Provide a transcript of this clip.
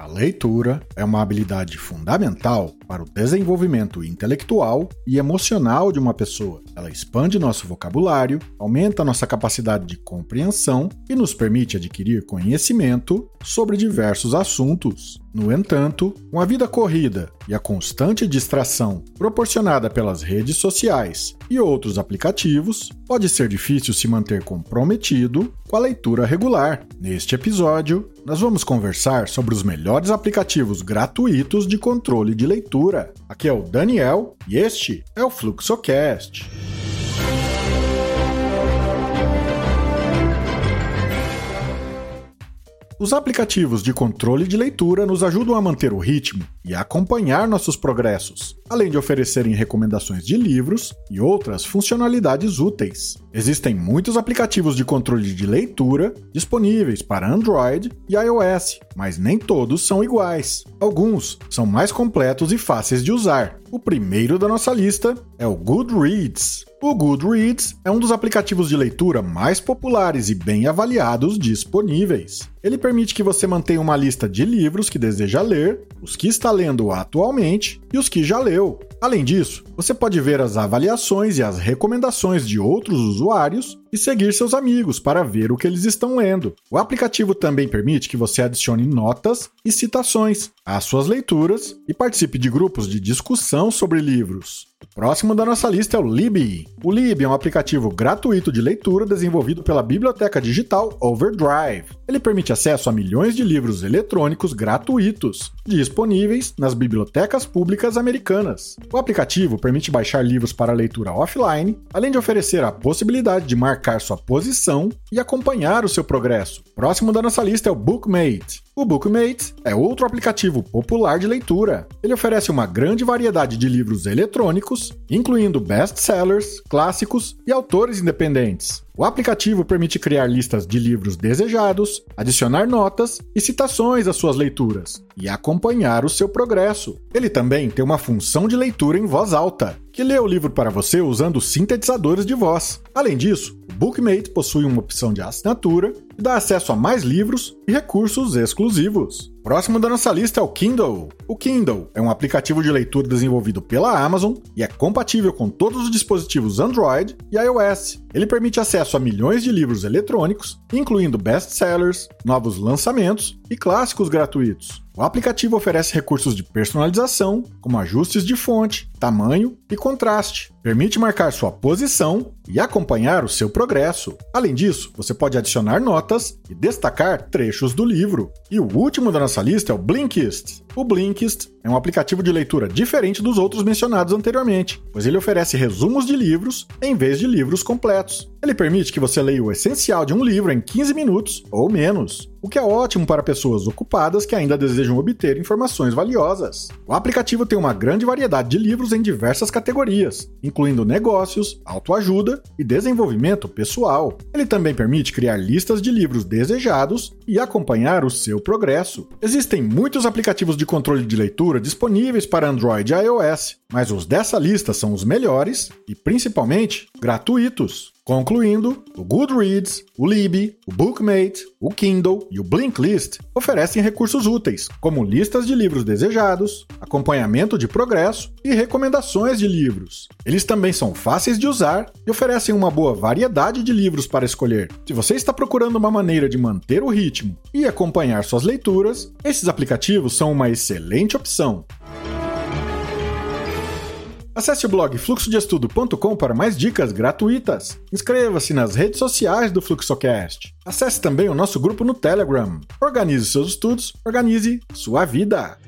A leitura é uma habilidade fundamental para o desenvolvimento intelectual e emocional de uma pessoa. Ela expande nosso vocabulário, aumenta nossa capacidade de compreensão e nos permite adquirir conhecimento sobre diversos assuntos. No entanto, uma vida corrida e a constante distração proporcionada pelas redes sociais e outros aplicativos pode ser difícil se manter comprometido com a leitura regular. Neste episódio, nós vamos conversar sobre os melhores aplicativos gratuitos de controle de leitura. Aqui é o Daniel e este é o Fluxocast. Os aplicativos de controle de leitura nos ajudam a manter o ritmo e a acompanhar nossos progressos, além de oferecerem recomendações de livros e outras funcionalidades úteis. Existem muitos aplicativos de controle de leitura disponíveis para Android e iOS, mas nem todos são iguais. Alguns são mais completos e fáceis de usar. O primeiro da nossa lista é o Goodreads. O Goodreads é um dos aplicativos de leitura mais populares e bem avaliados disponíveis. Ele permite que você mantenha uma lista de livros que deseja ler, os que está lendo atualmente e os que já leu. Além disso, você pode ver as avaliações e as recomendações de outros usuários e seguir seus amigos para ver o que eles estão lendo. O aplicativo também permite que você adicione notas e citações às suas leituras e participe de grupos de discussão sobre livros. Próximo da nossa lista é o Libby. O Libby é um aplicativo gratuito de leitura desenvolvido pela biblioteca digital Overdrive. Ele permite acesso a milhões de livros eletrônicos gratuitos, disponíveis nas bibliotecas públicas americanas. O aplicativo permite baixar livros para leitura offline, além de oferecer a possibilidade de marcar sua posição e acompanhar o seu progresso. Próximo da nossa lista é o Bookmate. O Bookmate é outro aplicativo popular de leitura. Ele oferece uma grande variedade de livros eletrônicos, incluindo best-sellers, clássicos e autores independentes. O aplicativo permite criar listas de livros desejados, adicionar notas e citações às suas leituras e acompanhar o seu progresso. Ele também tem uma função de leitura em voz alta, que lê o livro para você usando sintetizadores de voz. Além disso, o Bookmate possui uma opção de assinatura que dá acesso a mais livros e recursos exclusivos. Próximo da nossa lista é o Kindle. O Kindle é um aplicativo de leitura desenvolvido pela Amazon e é compatível com todos os dispositivos Android e iOS. Ele permite acesso a milhões de livros eletrônicos, incluindo best-sellers, novos lançamentos e clássicos gratuitos. O aplicativo oferece recursos de personalização, como ajustes de fonte, tamanho e contraste. Permite marcar sua posição e acompanhar o seu progresso. Além disso, você pode adicionar notas e destacar trechos do livro. E o último da nossa lista é o Blinkist. O Blinkist é um aplicativo de leitura diferente dos outros mencionados anteriormente, pois ele oferece resumos de livros em vez de livros completos. Ele permite que você leia o essencial de um livro em 15 minutos ou menos o que é ótimo para pessoas ocupadas que ainda desejam obter informações valiosas. O aplicativo tem uma grande variedade de livros em diversas categorias, incluindo negócios, autoajuda e desenvolvimento pessoal. Ele também permite criar listas de livros desejados e acompanhar o seu progresso. Existem muitos aplicativos de controle de leitura disponíveis para Android e iOS, mas os dessa lista são os melhores e principalmente gratuitos. Concluindo, o Goodreads, o Libby, o Bookmate, o Kindle e o Blinklist oferecem recursos úteis, como listas de livros desejados, acompanhamento de progresso e recomendações de livros. Eles também são fáceis de usar e oferecem uma boa variedade de livros para escolher. Se você está procurando uma maneira de manter o ritmo e acompanhar suas leituras, esses aplicativos são uma excelente opção. Acesse o blog fluxodeestudo.com para mais dicas gratuitas. Inscreva-se nas redes sociais do Fluxocast. Acesse também o nosso grupo no Telegram. Organize seus estudos, organize sua vida.